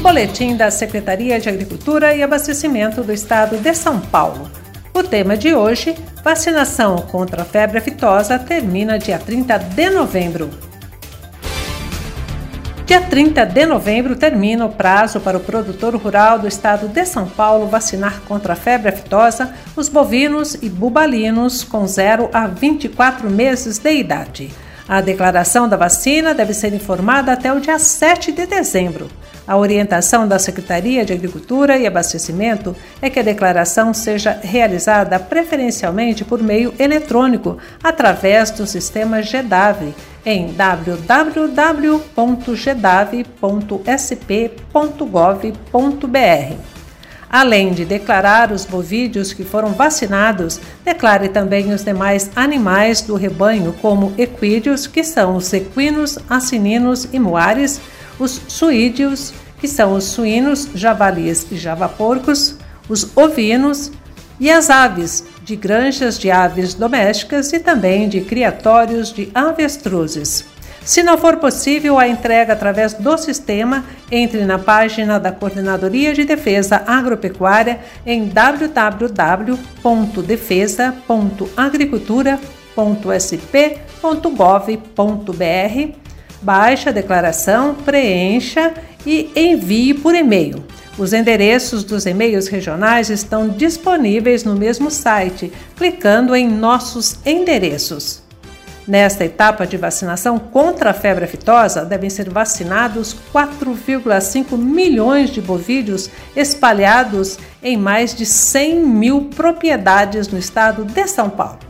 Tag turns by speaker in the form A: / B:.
A: Boletim da Secretaria de Agricultura e Abastecimento do Estado de São Paulo. O tema de hoje: vacinação contra a febre aftosa termina dia 30 de novembro. Dia 30 de novembro termina o prazo para o produtor rural do estado de São Paulo vacinar contra a febre aftosa os bovinos e bubalinos com 0 a 24 meses de idade. A declaração da vacina deve ser informada até o dia 7 de dezembro. A orientação da Secretaria de Agricultura e Abastecimento é que a declaração seja realizada preferencialmente por meio eletrônico, através do sistema GEDAV, em www.gedave.sp.gov.br. Além de declarar os bovídeos que foram vacinados, declare também os demais animais do rebanho, como equídeos, que são os equinos, assininos e moares, os suídeos, que são os suínos, javalis e javaporcos, os ovinos e as aves, de granjas de aves domésticas e também de criatórios de avestruzes. Se não for possível a entrega através do sistema, entre na página da Coordenadoria de Defesa Agropecuária em www.defesa.agricultura.sp.gov.br. Baixe a declaração, preencha e envie por e-mail. Os endereços dos e-mails regionais estão disponíveis no mesmo site, clicando em Nossos Endereços. Nesta etapa de vacinação contra a febre aftosa, devem ser vacinados 4,5 milhões de bovídeos espalhados em mais de 100 mil propriedades no estado de São Paulo.